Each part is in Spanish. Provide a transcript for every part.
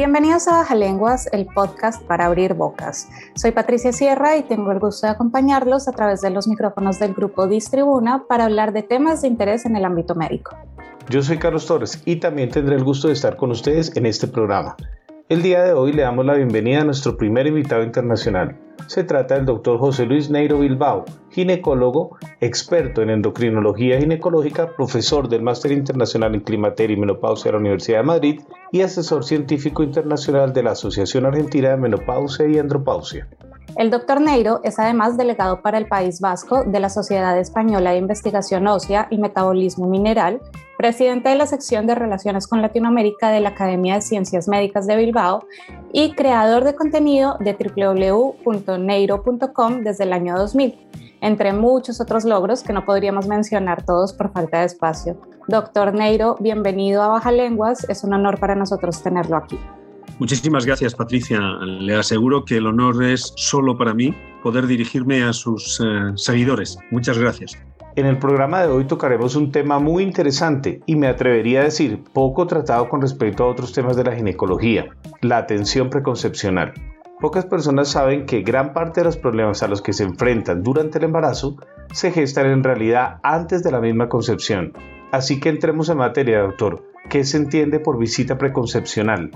Bienvenidos a Baja Lenguas, el podcast para abrir bocas. Soy Patricia Sierra y tengo el gusto de acompañarlos a través de los micrófonos del grupo Distribuna para hablar de temas de interés en el ámbito médico. Yo soy Carlos Torres y también tendré el gusto de estar con ustedes en este programa. El día de hoy le damos la bienvenida a nuestro primer invitado internacional. Se trata del doctor José Luis Neiro Bilbao, ginecólogo, experto en endocrinología ginecológica, profesor del Máster Internacional en Climateria y Menopausia de la Universidad de Madrid y asesor científico internacional de la Asociación Argentina de Menopausia y Andropausia. El doctor Neiro es además delegado para el País Vasco de la Sociedad Española de Investigación Ósea y Metabolismo Mineral, presidente de la sección de Relaciones con Latinoamérica de la Academia de Ciencias Médicas de Bilbao y creador de contenido de www.neiro.com desde el año 2000, entre muchos otros logros que no podríamos mencionar todos por falta de espacio. Doctor Neiro, bienvenido a Baja Lenguas, es un honor para nosotros tenerlo aquí. Muchísimas gracias, Patricia. Le aseguro que el honor es solo para mí poder dirigirme a sus eh, seguidores. Muchas gracias. En el programa de hoy tocaremos un tema muy interesante y me atrevería a decir poco tratado con respecto a otros temas de la ginecología, la atención preconcepcional. Pocas personas saben que gran parte de los problemas a los que se enfrentan durante el embarazo se gestan en realidad antes de la misma concepción. Así que entremos en materia, doctor. ¿Qué se entiende por visita preconcepcional?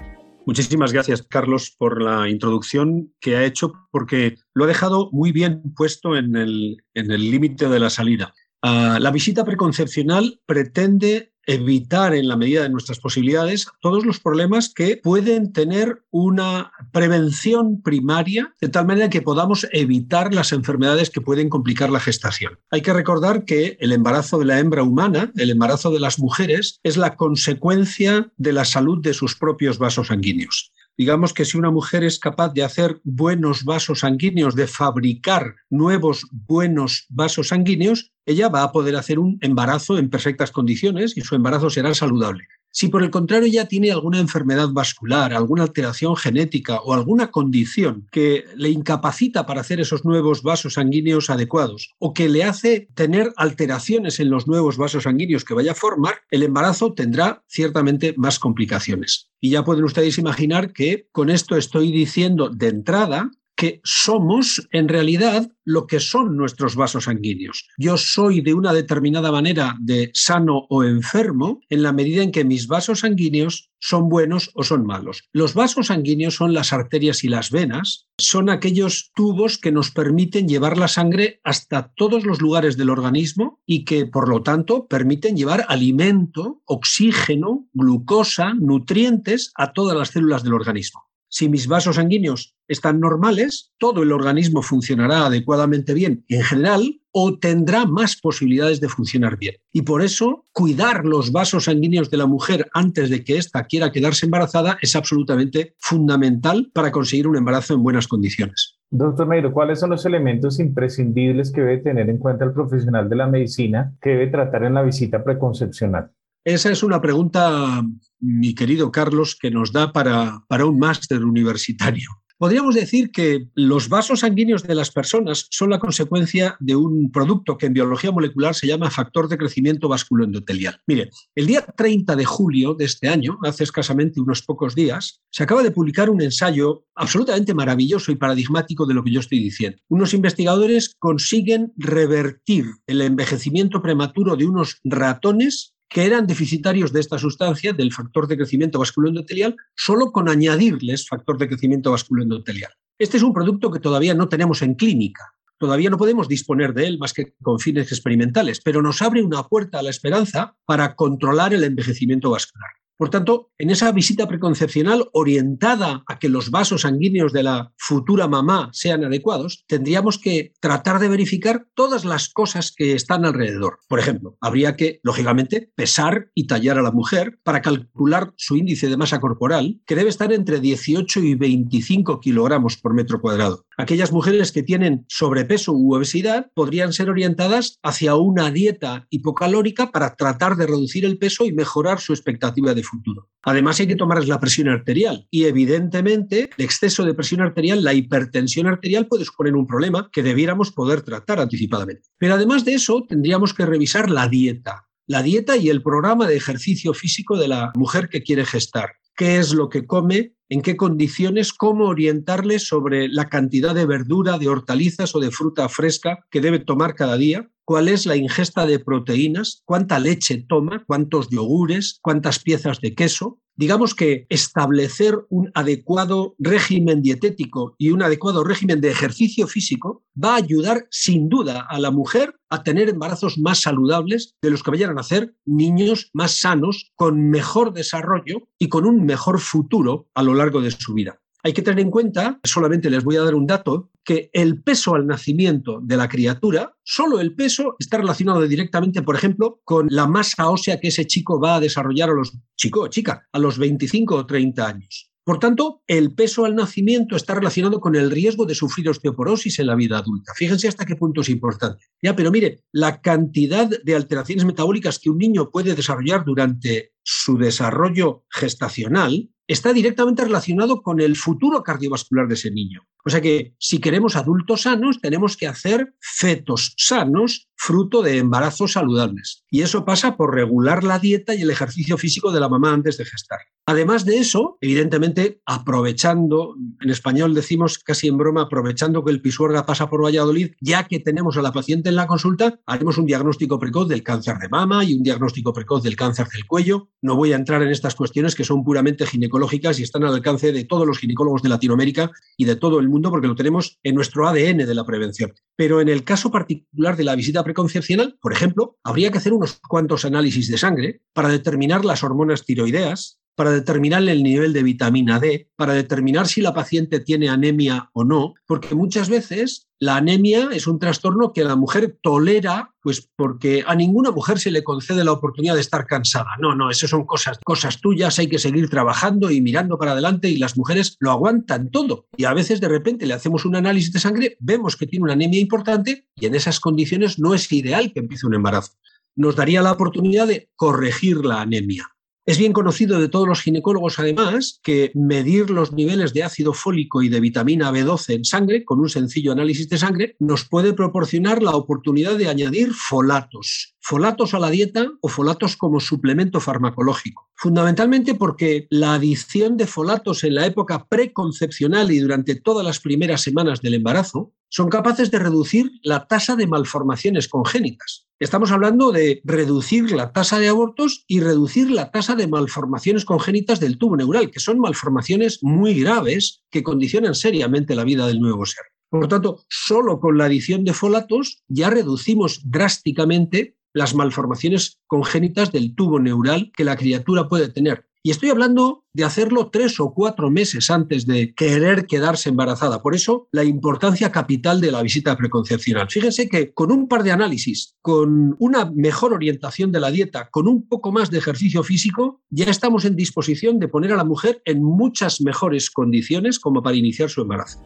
Muchísimas gracias, Carlos, por la introducción que ha hecho, porque lo ha dejado muy bien puesto en el límite de la salida. Ah, la visita preconcepcional pretende evitar en la medida de nuestras posibilidades todos los problemas que pueden tener una prevención primaria de tal manera que podamos evitar las enfermedades que pueden complicar la gestación. Hay que recordar que el embarazo de la hembra humana, el embarazo de las mujeres, es la consecuencia de la salud de sus propios vasos sanguíneos. Digamos que si una mujer es capaz de hacer buenos vasos sanguíneos, de fabricar nuevos buenos vasos sanguíneos, ella va a poder hacer un embarazo en perfectas condiciones y su embarazo será saludable. Si por el contrario ya tiene alguna enfermedad vascular, alguna alteración genética o alguna condición que le incapacita para hacer esos nuevos vasos sanguíneos adecuados o que le hace tener alteraciones en los nuevos vasos sanguíneos que vaya a formar, el embarazo tendrá ciertamente más complicaciones. Y ya pueden ustedes imaginar que con esto estoy diciendo de entrada que somos en realidad lo que son nuestros vasos sanguíneos. Yo soy de una determinada manera de sano o enfermo en la medida en que mis vasos sanguíneos son buenos o son malos. Los vasos sanguíneos son las arterias y las venas, son aquellos tubos que nos permiten llevar la sangre hasta todos los lugares del organismo y que por lo tanto permiten llevar alimento, oxígeno, glucosa, nutrientes a todas las células del organismo. Si mis vasos sanguíneos están normales, todo el organismo funcionará adecuadamente bien en general o tendrá más posibilidades de funcionar bien. Y por eso, cuidar los vasos sanguíneos de la mujer antes de que ésta quiera quedarse embarazada es absolutamente fundamental para conseguir un embarazo en buenas condiciones. Doctor Meiro, ¿cuáles son los elementos imprescindibles que debe tener en cuenta el profesional de la medicina que debe tratar en la visita preconcepcional? Esa es una pregunta, mi querido Carlos, que nos da para, para un máster universitario. Podríamos decir que los vasos sanguíneos de las personas son la consecuencia de un producto que en biología molecular se llama factor de crecimiento vasculoendotelial. Mire, el día 30 de julio de este año, hace escasamente unos pocos días, se acaba de publicar un ensayo absolutamente maravilloso y paradigmático de lo que yo estoy diciendo. Unos investigadores consiguen revertir el envejecimiento prematuro de unos ratones que eran deficitarios de esta sustancia, del factor de crecimiento vasculoendotelial, solo con añadirles factor de crecimiento vasculoendotelial. Este es un producto que todavía no tenemos en clínica. Todavía no podemos disponer de él más que con fines experimentales, pero nos abre una puerta a la esperanza para controlar el envejecimiento vascular. Por tanto, en esa visita preconcepcional orientada a que los vasos sanguíneos de la futura mamá sean adecuados, tendríamos que tratar de verificar todas las cosas que están alrededor. Por ejemplo, habría que, lógicamente, pesar y tallar a la mujer para calcular su índice de masa corporal, que debe estar entre 18 y 25 kilogramos por metro cuadrado. Aquellas mujeres que tienen sobrepeso u obesidad podrían ser orientadas hacia una dieta hipocalórica para tratar de reducir el peso y mejorar su expectativa de futuro. Además hay que tomarles la presión arterial y evidentemente el exceso de presión arterial, la hipertensión arterial puede suponer un problema que debiéramos poder tratar anticipadamente. Pero además de eso tendríamos que revisar la dieta. La dieta y el programa de ejercicio físico de la mujer que quiere gestar. ¿Qué es lo que come? En qué condiciones, cómo orientarles sobre la cantidad de verdura, de hortalizas o de fruta fresca que debe tomar cada día, cuál es la ingesta de proteínas, cuánta leche toma, cuántos yogures, cuántas piezas de queso. Digamos que establecer un adecuado régimen dietético y un adecuado régimen de ejercicio físico va a ayudar sin duda a la mujer a tener embarazos más saludables de los que vayan a nacer niños más sanos, con mejor desarrollo y con un mejor futuro a lo largo de su vida. Hay que tener en cuenta, solamente les voy a dar un dato, que el peso al nacimiento de la criatura, solo el peso está relacionado directamente, por ejemplo, con la masa ósea que ese chico va a desarrollar a los chico o chica a los 25 o 30 años. Por tanto, el peso al nacimiento está relacionado con el riesgo de sufrir osteoporosis en la vida adulta. Fíjense hasta qué punto es importante. Ya, pero mire, la cantidad de alteraciones metabólicas que un niño puede desarrollar durante su desarrollo gestacional está directamente relacionado con el futuro cardiovascular de ese niño. O sea que si queremos adultos sanos, tenemos que hacer fetos sanos fruto de embarazos saludables. Y eso pasa por regular la dieta y el ejercicio físico de la mamá antes de gestar. Además de eso, evidentemente, aprovechando, en español decimos casi en broma, aprovechando que el pisuerga pasa por Valladolid, ya que tenemos a la paciente en la consulta, haremos un diagnóstico precoz del cáncer de mama y un diagnóstico precoz del cáncer del cuello. No voy a entrar en estas cuestiones que son puramente ginecológicas y están al alcance de todos los ginecólogos de Latinoamérica y de todo el mundo porque lo tenemos en nuestro ADN de la prevención. Pero en el caso particular de la visita preconcepcional, por ejemplo, habría que hacer unos cuantos análisis de sangre para determinar las hormonas tiroideas, para determinar el nivel de vitamina D, para determinar si la paciente tiene anemia o no, porque muchas veces la anemia es un trastorno que la mujer tolera, pues porque a ninguna mujer se le concede la oportunidad de estar cansada. No, no, esas son cosas, cosas tuyas, hay que seguir trabajando y mirando para adelante y las mujeres lo aguantan todo. Y a veces de repente le hacemos un análisis de sangre, vemos que tiene una anemia importante y en esas condiciones no es ideal que empiece un embarazo. Nos daría la oportunidad de corregir la anemia. Es bien conocido de todos los ginecólogos, además, que medir los niveles de ácido fólico y de vitamina B12 en sangre con un sencillo análisis de sangre nos puede proporcionar la oportunidad de añadir folatos. Folatos a la dieta o folatos como suplemento farmacológico. Fundamentalmente porque la adición de folatos en la época preconcepcional y durante todas las primeras semanas del embarazo son capaces de reducir la tasa de malformaciones congénitas. Estamos hablando de reducir la tasa de abortos y reducir la tasa de malformaciones congénitas del tubo neural, que son malformaciones muy graves que condicionan seriamente la vida del nuevo ser. Por lo tanto, solo con la adición de folatos ya reducimos drásticamente las malformaciones congénitas del tubo neural que la criatura puede tener. Y estoy hablando de hacerlo tres o cuatro meses antes de querer quedarse embarazada. Por eso, la importancia capital de la visita preconcepcional. Fíjense que con un par de análisis, con una mejor orientación de la dieta, con un poco más de ejercicio físico, ya estamos en disposición de poner a la mujer en muchas mejores condiciones como para iniciar su embarazo.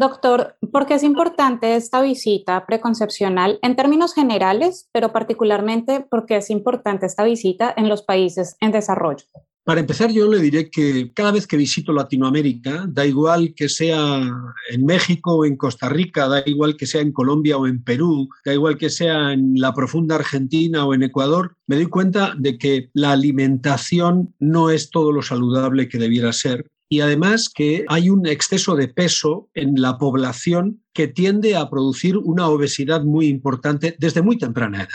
Doctor, ¿por qué es importante esta visita preconcepcional en términos generales, pero particularmente por qué es importante esta visita en los países en desarrollo? Para empezar, yo le diré que cada vez que visito Latinoamérica, da igual que sea en México o en Costa Rica, da igual que sea en Colombia o en Perú, da igual que sea en la profunda Argentina o en Ecuador, me doy cuenta de que la alimentación no es todo lo saludable que debiera ser y además que hay un exceso de peso en la población que tiende a producir una obesidad muy importante desde muy temprana edad.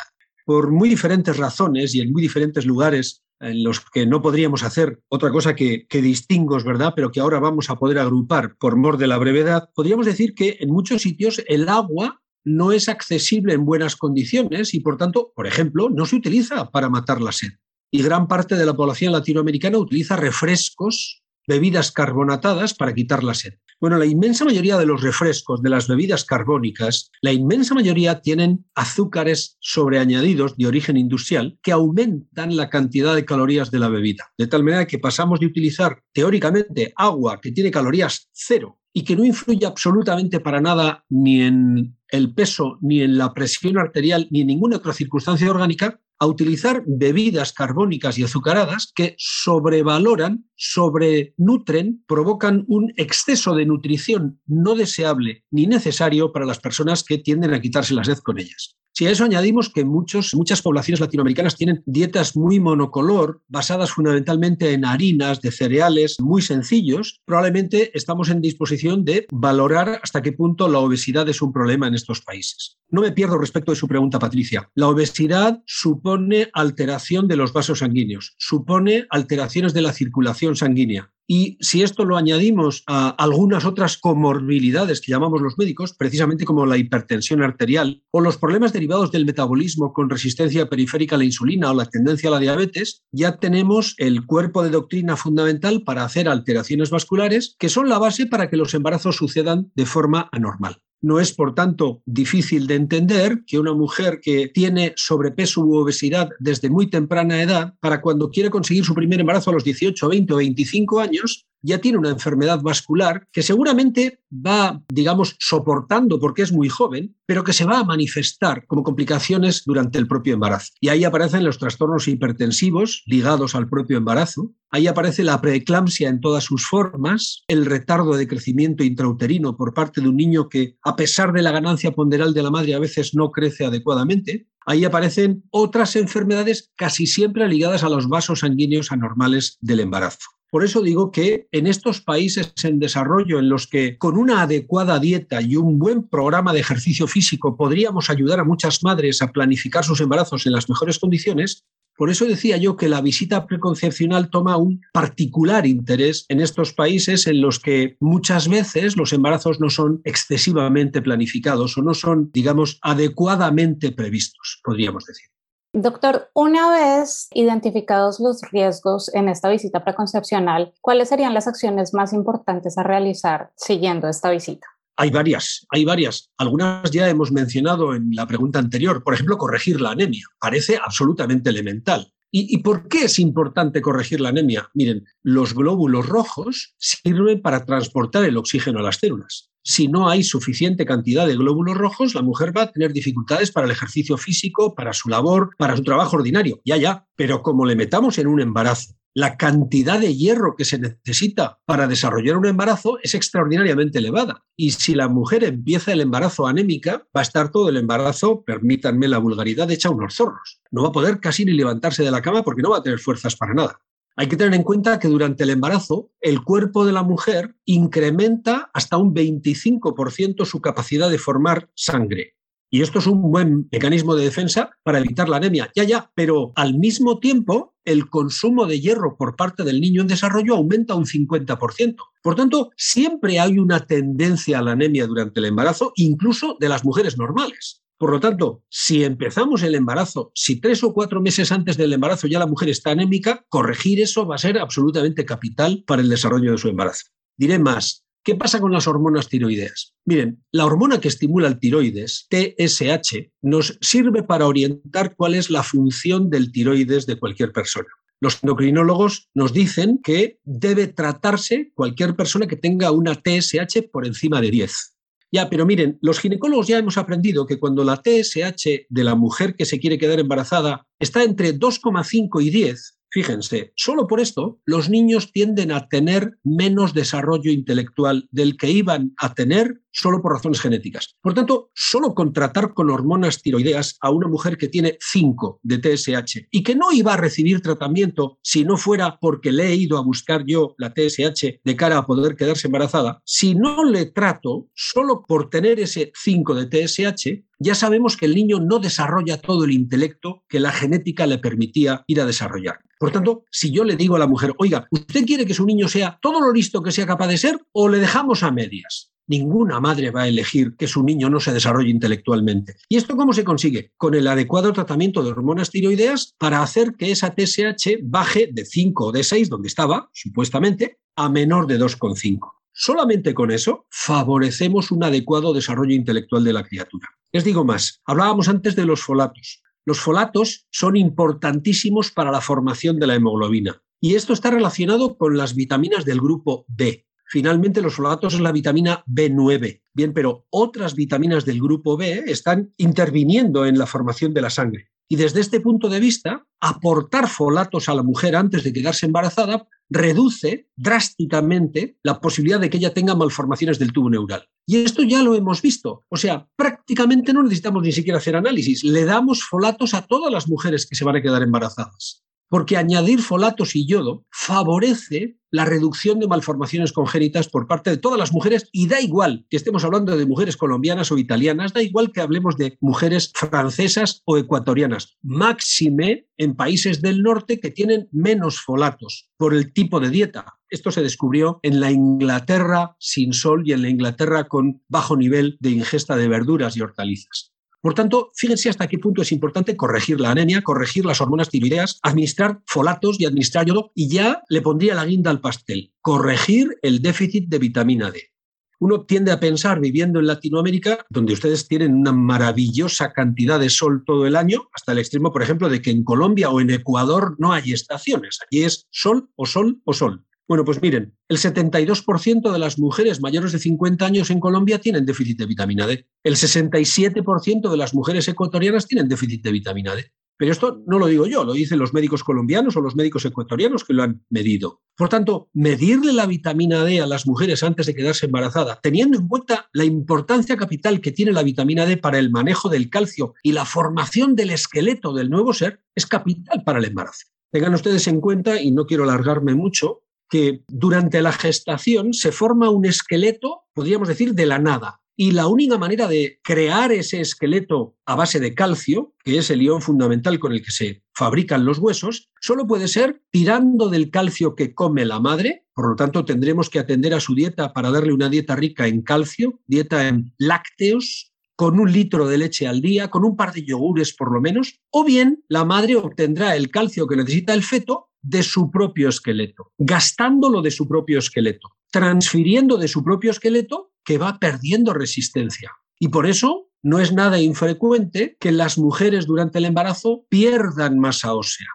Por muy diferentes razones y en muy diferentes lugares en los que no podríamos hacer otra cosa que, que distingos, ¿verdad? Pero que ahora vamos a poder agrupar por mor de la brevedad, podríamos decir que en muchos sitios el agua no es accesible en buenas condiciones y, por tanto, por ejemplo, no se utiliza para matar la sed. Y gran parte de la población latinoamericana utiliza refrescos, bebidas carbonatadas para quitar la sed. Bueno, la inmensa mayoría de los refrescos, de las bebidas carbónicas, la inmensa mayoría tienen azúcares sobreañadidos de origen industrial que aumentan la cantidad de calorías de la bebida. De tal manera que pasamos de utilizar teóricamente agua que tiene calorías cero y que no influye absolutamente para nada ni en el peso, ni en la presión arterial, ni en ninguna otra circunstancia orgánica, a utilizar bebidas carbónicas y azucaradas que sobrevaloran, sobrenutren, provocan un exceso de nutrición no deseable ni necesario para las personas que tienden a quitarse la sed con ellas. Si a eso añadimos que muchos, muchas poblaciones latinoamericanas tienen dietas muy monocolor, basadas fundamentalmente en harinas, de cereales muy sencillos, probablemente estamos en disposición de valorar hasta qué punto la obesidad es un problema en estos países. No me pierdo respecto de su pregunta, Patricia. La obesidad supone alteración de los vasos sanguíneos, supone alteraciones de la circulación sanguínea, y si esto lo añadimos a algunas otras comorbilidades que llamamos los médicos, precisamente como la hipertensión arterial o los problemas derivados del metabolismo con resistencia periférica a la insulina o la tendencia a la diabetes, ya tenemos el cuerpo de doctrina fundamental para hacer alteraciones vasculares que son la base para que los embarazos sucedan de forma anormal. No es, por tanto, difícil de entender que una mujer que tiene sobrepeso u obesidad desde muy temprana edad, para cuando quiere conseguir su primer embarazo a los 18, 20 o 25 años, ya tiene una enfermedad vascular que seguramente va, digamos, soportando porque es muy joven, pero que se va a manifestar como complicaciones durante el propio embarazo. Y ahí aparecen los trastornos hipertensivos ligados al propio embarazo, ahí aparece la preeclampsia en todas sus formas, el retardo de crecimiento intrauterino por parte de un niño que, a pesar de la ganancia ponderal de la madre, a veces no crece adecuadamente, ahí aparecen otras enfermedades casi siempre ligadas a los vasos sanguíneos anormales del embarazo. Por eso digo que en estos países en desarrollo, en los que con una adecuada dieta y un buen programa de ejercicio físico podríamos ayudar a muchas madres a planificar sus embarazos en las mejores condiciones, por eso decía yo que la visita preconcepcional toma un particular interés en estos países en los que muchas veces los embarazos no son excesivamente planificados o no son, digamos, adecuadamente previstos, podríamos decir. Doctor, una vez identificados los riesgos en esta visita preconcepcional, ¿cuáles serían las acciones más importantes a realizar siguiendo esta visita? Hay varias, hay varias. Algunas ya hemos mencionado en la pregunta anterior. Por ejemplo, corregir la anemia. Parece absolutamente elemental. ¿Y, por qué es importante corregir la anemia? Miren, los glóbulos rojos sirven para transportar el oxígeno a las células. Si no hay suficiente cantidad de glóbulos rojos, la mujer va a tener dificultades para el ejercicio físico, para su labor, para su trabajo ordinario. Ya, ya. Pero como le metamos en un embarazo la cantidad de hierro que se necesita para desarrollar un embarazo es extraordinariamente elevada. Y si la mujer empieza el embarazo anémica, va a estar todo el embarazo, permítanme la vulgaridad, hecha unos zorros. No va a poder casi ni levantarse de la cama porque no va a tener fuerzas para nada. Hay que tener en cuenta que durante el embarazo el cuerpo de la mujer incrementa hasta un 25% su capacidad de formar sangre. Y esto es un buen mecanismo de defensa para evitar la anemia. Ya, ya, pero al mismo tiempo el consumo de hierro por parte del niño en desarrollo aumenta un 50%. Por tanto, siempre hay una tendencia a la anemia durante el embarazo, incluso de las mujeres normales. Por lo tanto, si empezamos el embarazo, si tres o cuatro meses antes del embarazo ya la mujer está anémica, corregir eso va a ser absolutamente capital para el desarrollo de su embarazo. Diré más, ¿Qué pasa con las hormonas tiroideas? Miren, la hormona que estimula el tiroides, TSH, nos sirve para orientar cuál es la función del tiroides de cualquier persona. Los endocrinólogos nos dicen que debe tratarse cualquier persona que tenga una TSH por encima de 10. Ya, pero miren, los ginecólogos ya hemos aprendido que cuando la TSH de la mujer que se quiere quedar embarazada está entre 2,5 y 10, Fíjense, solo por esto los niños tienden a tener menos desarrollo intelectual del que iban a tener solo por razones genéticas. Por tanto, solo contratar con hormonas tiroideas a una mujer que tiene 5 de TSH y que no iba a recibir tratamiento si no fuera porque le he ido a buscar yo la TSH de cara a poder quedarse embarazada, si no le trato solo por tener ese 5 de TSH, ya sabemos que el niño no desarrolla todo el intelecto que la genética le permitía ir a desarrollar. Por tanto, si yo le digo a la mujer, oiga, ¿usted quiere que su niño sea todo lo listo que sea capaz de ser o le dejamos a medias? Ninguna madre va a elegir que su niño no se desarrolle intelectualmente. ¿Y esto cómo se consigue? Con el adecuado tratamiento de hormonas tiroideas para hacer que esa TSH baje de 5 o de 6, donde estaba, supuestamente, a menor de 2,5. Solamente con eso favorecemos un adecuado desarrollo intelectual de la criatura. Les digo más, hablábamos antes de los folatos. Los folatos son importantísimos para la formación de la hemoglobina y esto está relacionado con las vitaminas del grupo B. Finalmente, los folatos es la vitamina B9. Bien, pero otras vitaminas del grupo B están interviniendo en la formación de la sangre. Y desde este punto de vista, aportar folatos a la mujer antes de quedarse embarazada reduce drásticamente la posibilidad de que ella tenga malformaciones del tubo neural. Y esto ya lo hemos visto. O sea, prácticamente no necesitamos ni siquiera hacer análisis. Le damos folatos a todas las mujeres que se van a quedar embarazadas porque añadir folatos y yodo favorece la reducción de malformaciones congénitas por parte de todas las mujeres y da igual que estemos hablando de mujeres colombianas o italianas, da igual que hablemos de mujeres francesas o ecuatorianas, máxime en países del norte que tienen menos folatos por el tipo de dieta. Esto se descubrió en la Inglaterra sin sol y en la Inglaterra con bajo nivel de ingesta de verduras y hortalizas. Por tanto, fíjense hasta qué punto es importante corregir la anemia, corregir las hormonas tiroideas, administrar folatos y administrar yodo, y ya le pondría la guinda al pastel, corregir el déficit de vitamina D. Uno tiende a pensar, viviendo en Latinoamérica, donde ustedes tienen una maravillosa cantidad de sol todo el año, hasta el extremo, por ejemplo, de que en Colombia o en Ecuador no hay estaciones. Allí es sol o sol o sol. Bueno, pues miren, el 72% de las mujeres mayores de 50 años en Colombia tienen déficit de vitamina D. El 67% de las mujeres ecuatorianas tienen déficit de vitamina D. Pero esto no lo digo yo, lo dicen los médicos colombianos o los médicos ecuatorianos que lo han medido. Por tanto, medirle la vitamina D a las mujeres antes de quedarse embarazada, teniendo en cuenta la importancia capital que tiene la vitamina D para el manejo del calcio y la formación del esqueleto del nuevo ser, es capital para el embarazo. Tengan ustedes en cuenta, y no quiero alargarme mucho, que durante la gestación se forma un esqueleto, podríamos decir, de la nada. Y la única manera de crear ese esqueleto a base de calcio, que es el ion fundamental con el que se fabrican los huesos, solo puede ser tirando del calcio que come la madre. Por lo tanto, tendremos que atender a su dieta para darle una dieta rica en calcio, dieta en lácteos, con un litro de leche al día, con un par de yogures por lo menos, o bien la madre obtendrá el calcio que necesita el feto de su propio esqueleto, gastándolo de su propio esqueleto, transfiriendo de su propio esqueleto que va perdiendo resistencia. Y por eso no es nada infrecuente que las mujeres durante el embarazo pierdan masa ósea.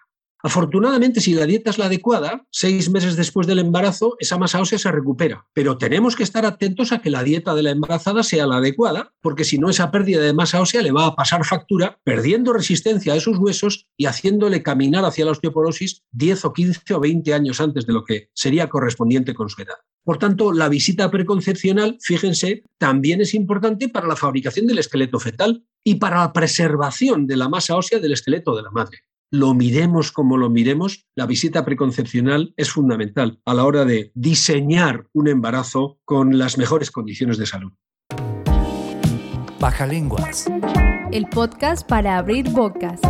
Afortunadamente, si la dieta es la adecuada, seis meses después del embarazo, esa masa ósea se recupera. Pero tenemos que estar atentos a que la dieta de la embarazada sea la adecuada, porque si no, esa pérdida de masa ósea le va a pasar factura, perdiendo resistencia a esos huesos y haciéndole caminar hacia la osteoporosis 10 o 15 o 20 años antes de lo que sería correspondiente con su edad. Por tanto, la visita preconcepcional, fíjense, también es importante para la fabricación del esqueleto fetal y para la preservación de la masa ósea del esqueleto de la madre lo miremos como lo miremos, la visita preconcepcional es fundamental a la hora de diseñar un embarazo con las mejores condiciones de salud. Baja Lenguas. El podcast para abrir bocas.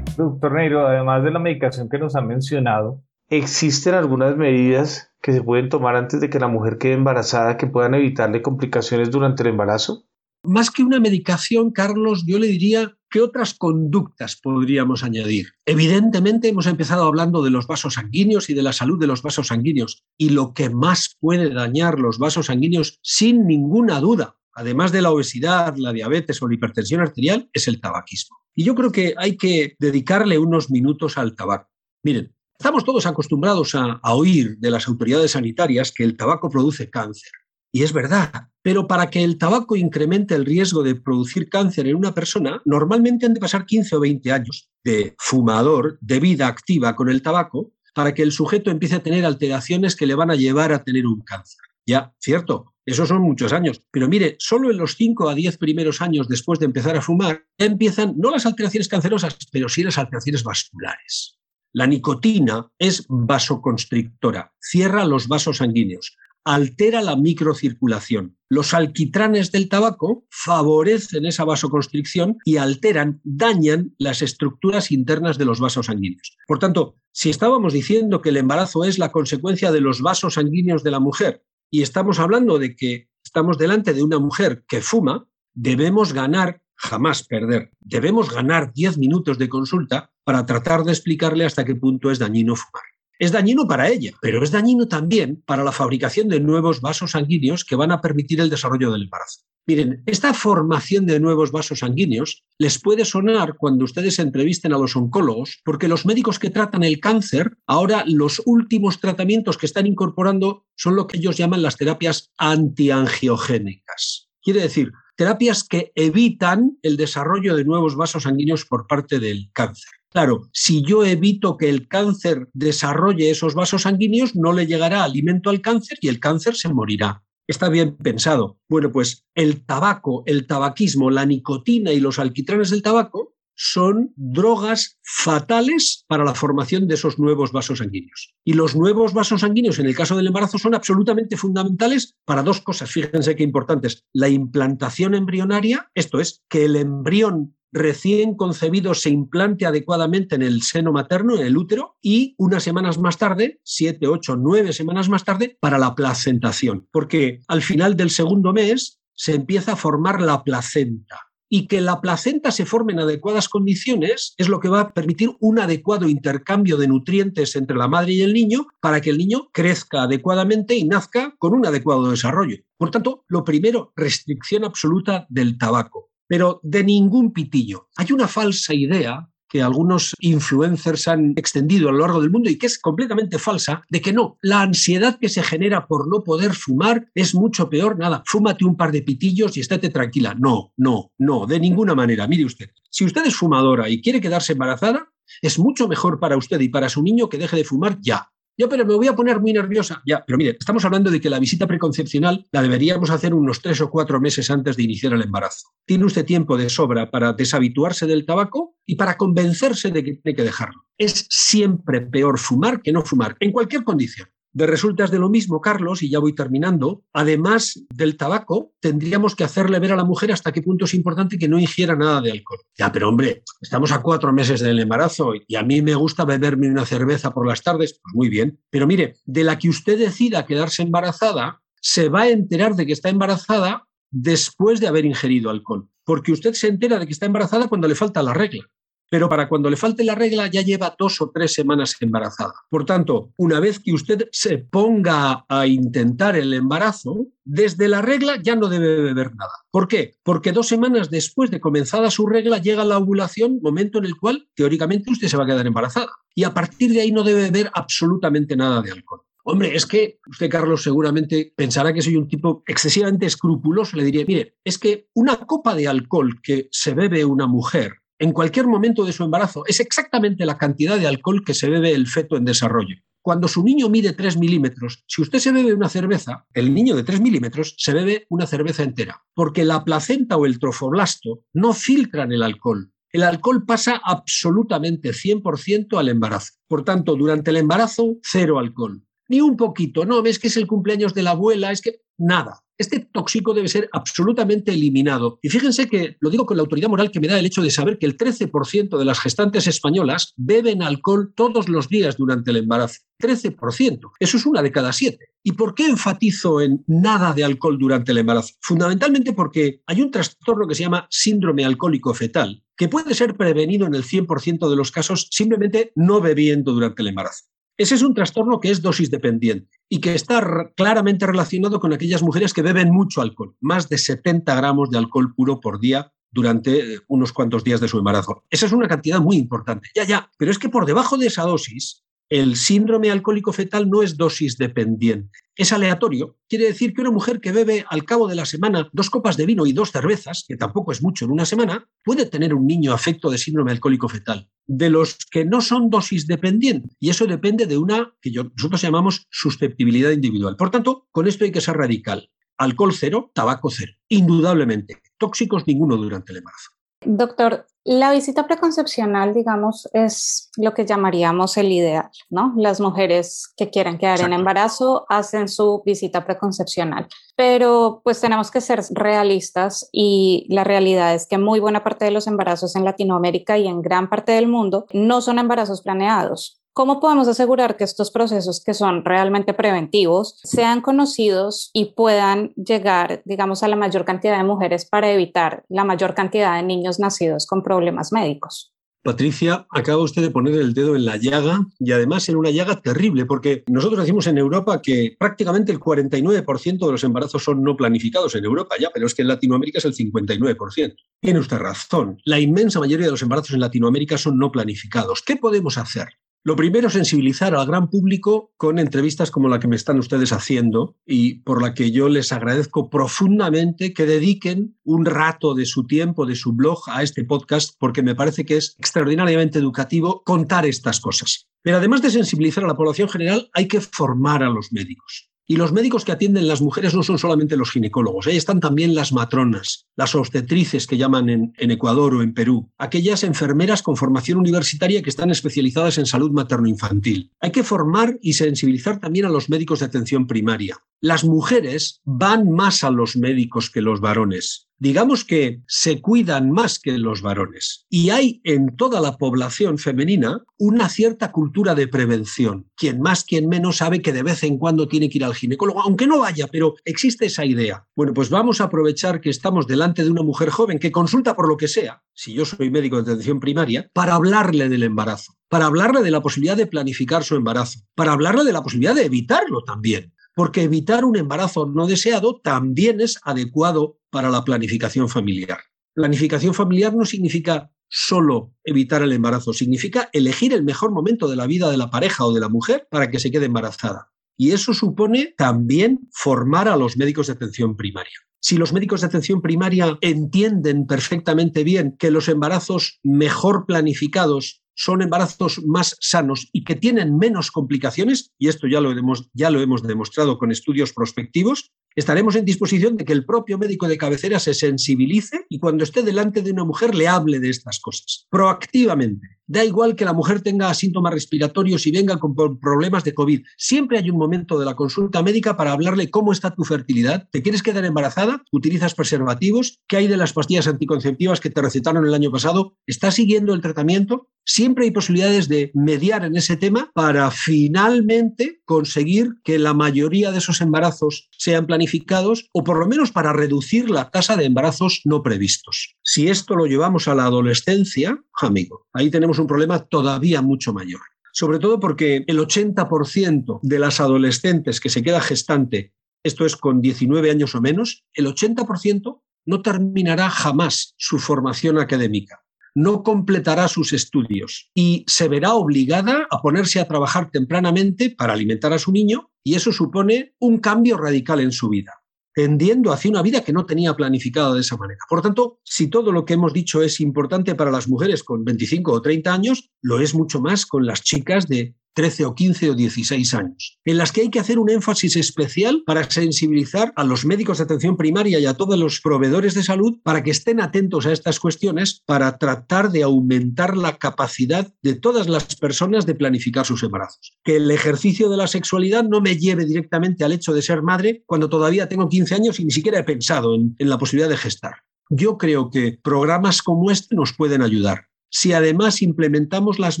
Doctor Neiro, además de la medicación que nos ha mencionado, ¿existen algunas medidas que se pueden tomar antes de que la mujer quede embarazada que puedan evitarle complicaciones durante el embarazo? Más que una medicación, Carlos, yo le diría ¿Qué otras conductas podríamos añadir? Evidentemente hemos empezado hablando de los vasos sanguíneos y de la salud de los vasos sanguíneos y lo que más puede dañar los vasos sanguíneos sin ninguna duda, además de la obesidad, la diabetes o la hipertensión arterial, es el tabaquismo. Y yo creo que hay que dedicarle unos minutos al tabaco. Miren, estamos todos acostumbrados a, a oír de las autoridades sanitarias que el tabaco produce cáncer. Y es verdad, pero para que el tabaco incremente el riesgo de producir cáncer en una persona, normalmente han de pasar 15 o 20 años de fumador, de vida activa con el tabaco, para que el sujeto empiece a tener alteraciones que le van a llevar a tener un cáncer. Ya, cierto, Esos son muchos años. Pero mire, solo en los 5 a 10 primeros años después de empezar a fumar, empiezan no las alteraciones cancerosas, pero sí las alteraciones vasculares. La nicotina es vasoconstrictora, cierra los vasos sanguíneos, altera la microcirculación. Los alquitranes del tabaco favorecen esa vasoconstricción y alteran, dañan las estructuras internas de los vasos sanguíneos. Por tanto, si estábamos diciendo que el embarazo es la consecuencia de los vasos sanguíneos de la mujer y estamos hablando de que estamos delante de una mujer que fuma, debemos ganar, jamás perder, debemos ganar 10 minutos de consulta para tratar de explicarle hasta qué punto es dañino fumar. Es dañino para ella, pero es dañino también para la fabricación de nuevos vasos sanguíneos que van a permitir el desarrollo del embarazo. Miren, esta formación de nuevos vasos sanguíneos les puede sonar cuando ustedes entrevisten a los oncólogos, porque los médicos que tratan el cáncer, ahora los últimos tratamientos que están incorporando son lo que ellos llaman las terapias antiangiogénicas. Quiere decir, terapias que evitan el desarrollo de nuevos vasos sanguíneos por parte del cáncer. Claro, si yo evito que el cáncer desarrolle esos vasos sanguíneos, no le llegará alimento al cáncer y el cáncer se morirá. Está bien pensado. Bueno, pues el tabaco, el tabaquismo, la nicotina y los alquitranes del tabaco son drogas fatales para la formación de esos nuevos vasos sanguíneos. Y los nuevos vasos sanguíneos en el caso del embarazo son absolutamente fundamentales para dos cosas, fíjense qué importantes. La implantación embrionaria, esto es, que el embrión recién concebido se implante adecuadamente en el seno materno, en el útero, y unas semanas más tarde, siete, ocho, nueve semanas más tarde, para la placentación. Porque al final del segundo mes se empieza a formar la placenta. Y que la placenta se forme en adecuadas condiciones es lo que va a permitir un adecuado intercambio de nutrientes entre la madre y el niño para que el niño crezca adecuadamente y nazca con un adecuado desarrollo. Por tanto, lo primero, restricción absoluta del tabaco pero de ningún pitillo. Hay una falsa idea que algunos influencers han extendido a lo largo del mundo y que es completamente falsa, de que no, la ansiedad que se genera por no poder fumar es mucho peor, nada, fúmate un par de pitillos y estate tranquila. No, no, no, de ninguna manera. Mire usted, si usted es fumadora y quiere quedarse embarazada, es mucho mejor para usted y para su niño que deje de fumar ya. Yo, pero me voy a poner muy nerviosa. Ya, pero mire, estamos hablando de que la visita preconcepcional la deberíamos hacer unos tres o cuatro meses antes de iniciar el embarazo. Tiene usted tiempo de sobra para deshabituarse del tabaco y para convencerse de que tiene que dejarlo. Es siempre peor fumar que no fumar, en cualquier condición. De resultas de lo mismo, Carlos, y ya voy terminando, además del tabaco, tendríamos que hacerle ver a la mujer hasta qué punto es importante que no ingiera nada de alcohol. Ya, pero hombre, estamos a cuatro meses del embarazo y a mí me gusta beberme una cerveza por las tardes, pues muy bien. Pero mire, de la que usted decida quedarse embarazada, se va a enterar de que está embarazada después de haber ingerido alcohol, porque usted se entera de que está embarazada cuando le falta la regla pero para cuando le falte la regla ya lleva dos o tres semanas embarazada. Por tanto, una vez que usted se ponga a intentar el embarazo, desde la regla ya no debe beber nada. ¿Por qué? Porque dos semanas después de comenzada su regla llega la ovulación, momento en el cual teóricamente usted se va a quedar embarazada. Y a partir de ahí no debe beber absolutamente nada de alcohol. Hombre, es que usted, Carlos, seguramente pensará que soy un tipo excesivamente escrupuloso. Le diría, mire, es que una copa de alcohol que se bebe una mujer en cualquier momento de su embarazo. Es exactamente la cantidad de alcohol que se bebe el feto en desarrollo. Cuando su niño mide 3 milímetros, si usted se bebe una cerveza, el niño de 3 milímetros se bebe una cerveza entera, porque la placenta o el trofoblasto no filtran el alcohol. El alcohol pasa absolutamente 100% al embarazo. Por tanto, durante el embarazo, cero alcohol. Ni un poquito, no, ves que es el cumpleaños de la abuela, es que nada. Este tóxico debe ser absolutamente eliminado. Y fíjense que lo digo con la autoridad moral que me da el hecho de saber que el 13% de las gestantes españolas beben alcohol todos los días durante el embarazo. 13%. Eso es una de cada siete. ¿Y por qué enfatizo en nada de alcohol durante el embarazo? Fundamentalmente porque hay un trastorno que se llama síndrome alcohólico fetal, que puede ser prevenido en el 100% de los casos simplemente no bebiendo durante el embarazo. Ese es un trastorno que es dosis dependiente y que está claramente relacionado con aquellas mujeres que beben mucho alcohol, más de 70 gramos de alcohol puro por día durante eh, unos cuantos días de su embarazo. Esa es una cantidad muy importante. Ya, ya, pero es que por debajo de esa dosis el síndrome alcohólico fetal no es dosis dependiente, es aleatorio. Quiere decir que una mujer que bebe al cabo de la semana dos copas de vino y dos cervezas, que tampoco es mucho en una semana, puede tener un niño afecto de síndrome alcohólico fetal. De los que no son dosis dependiente, y eso depende de una que nosotros llamamos susceptibilidad individual. Por tanto, con esto hay que ser radical. alcohol cero, tabaco cero, indudablemente. Tóxicos ninguno durante el embarazo. Doctor, la visita preconcepcional, digamos, es lo que llamaríamos el ideal, ¿no? Las mujeres que quieran quedar en embarazo hacen su visita preconcepcional, pero pues tenemos que ser realistas y la realidad es que muy buena parte de los embarazos en Latinoamérica y en gran parte del mundo no son embarazos planeados. ¿Cómo podemos asegurar que estos procesos que son realmente preventivos sean conocidos y puedan llegar, digamos, a la mayor cantidad de mujeres para evitar la mayor cantidad de niños nacidos con problemas médicos? Patricia, acaba usted de poner el dedo en la llaga y además en una llaga terrible, porque nosotros decimos en Europa que prácticamente el 49% de los embarazos son no planificados en Europa ya, pero es que en Latinoamérica es el 59%. Tiene usted razón, la inmensa mayoría de los embarazos en Latinoamérica son no planificados. ¿Qué podemos hacer? Lo primero, sensibilizar al gran público con entrevistas como la que me están ustedes haciendo y por la que yo les agradezco profundamente que dediquen un rato de su tiempo, de su blog a este podcast, porque me parece que es extraordinariamente educativo contar estas cosas. Pero además de sensibilizar a la población general, hay que formar a los médicos. Y los médicos que atienden las mujeres no son solamente los ginecólogos, ahí están también las matronas, las obstetrices que llaman en, en, Ecuador o en Perú, aquellas enfermeras con formación universitaria que están especializadas en salud materno-infantil. Hay que formar y sensibilizar también a los médicos de atención primaria. Las mujeres van más a los médicos que los varones digamos que se cuidan más que los varones. Y hay en toda la población femenina una cierta cultura de prevención. Quien más, quien menos sabe que de vez en cuando tiene que ir al ginecólogo, aunque no vaya, pero existe esa idea. Bueno, pues vamos a aprovechar que estamos delante de una mujer joven que consulta por lo que sea, si yo soy médico de atención primaria, para hablarle del embarazo, para hablarle de la posibilidad de planificar su embarazo, para hablarle de la posibilidad de evitarlo también porque evitar un embarazo no deseado también es adecuado para la planificación familiar. Planificación familiar no significa solo evitar el embarazo, significa elegir el mejor momento de la vida de la pareja o de la mujer para que se quede embarazada. Y eso supone también formar a los médicos de atención primaria. Si los médicos de atención primaria entienden perfectamente bien que los embarazos mejor planificados son embarazos más sanos y que tienen menos complicaciones, y esto ya lo, hemos, ya lo hemos demostrado con estudios prospectivos, estaremos en disposición de que el propio médico de cabecera se sensibilice y cuando esté delante de una mujer le hable de estas cosas, proactivamente. Da igual que la mujer tenga síntomas respiratorios y venga con problemas de COVID. Siempre hay un momento de la consulta médica para hablarle cómo está tu fertilidad. ¿Te quieres quedar embarazada? ¿Utilizas preservativos? ¿Qué hay de las pastillas anticonceptivas que te recetaron el año pasado? ¿Estás siguiendo el tratamiento? Siempre hay posibilidades de mediar en ese tema para finalmente conseguir que la mayoría de esos embarazos sean planificados o por lo menos para reducir la tasa de embarazos no previstos. Si esto lo llevamos a la adolescencia, amigo, ahí un problema todavía mucho mayor. Sobre todo porque el 80% de las adolescentes que se queda gestante, esto es con 19 años o menos, el 80% no terminará jamás su formación académica no completará sus estudios y se verá obligada a ponerse a trabajar tempranamente para alimentar a su niño y eso supone un cambio radical en su vida tendiendo hacia una vida que no tenía planificada de esa manera. Por tanto, si todo lo que hemos dicho es importante para las mujeres con 25 o 30 años, lo es mucho más con las chicas de 13 o 15 o 16 años, en las que hay que hacer un énfasis especial para sensibilizar a los médicos de atención primaria y a todos los proveedores de salud para que estén atentos a estas cuestiones para tratar de aumentar la capacidad de todas las personas de planificar sus embarazos. Que el ejercicio de la sexualidad no me lleve directamente al hecho de ser madre cuando todavía tengo 15 años y ni siquiera he pensado en, en la posibilidad de gestar. Yo creo que programas como este nos pueden ayudar si además implementamos las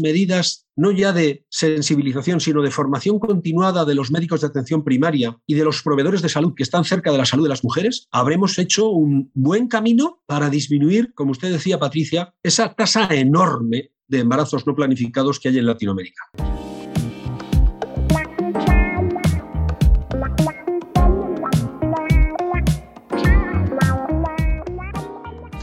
medidas no ya de sensibilización, sino de formación continuada de los médicos de atención primaria y de los proveedores de salud que están cerca de la salud de las mujeres, habremos hecho un buen camino para disminuir, como usted decía, Patricia, esa tasa enorme de embarazos no planificados que hay en Latinoamérica.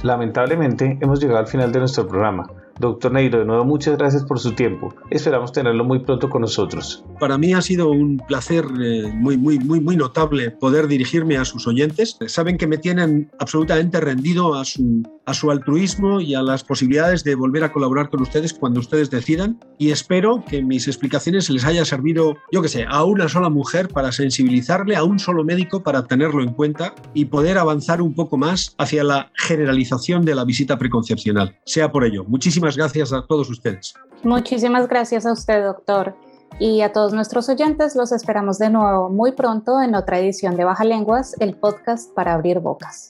Lamentablemente hemos llegado al final de nuestro programa. Doctor Neiro, de nuevo muchas gracias por su tiempo. Esperamos tenerlo muy pronto con nosotros. Para mí ha sido un placer eh, muy, muy, muy, muy notable poder dirigirme a sus oyentes. Saben que me tienen absolutamente rendido a su, a su altruismo y a las posibilidades de volver a colaborar con ustedes cuando ustedes decidan. Y espero que mis explicaciones les haya servido, yo que sé, a una sola mujer para sensibilizarle, a un solo médico para tenerlo en cuenta y poder avanzar un poco más hacia la generalización de la visita preconcepcional. Sea por ello. Muchísimas gracias a todos ustedes. Muchísimas gracias a usted, doctor. Y a todos nuestros oyentes los esperamos de nuevo muy pronto en otra edición de Baja Lenguas, el podcast para abrir bocas.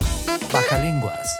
Baja Lenguas,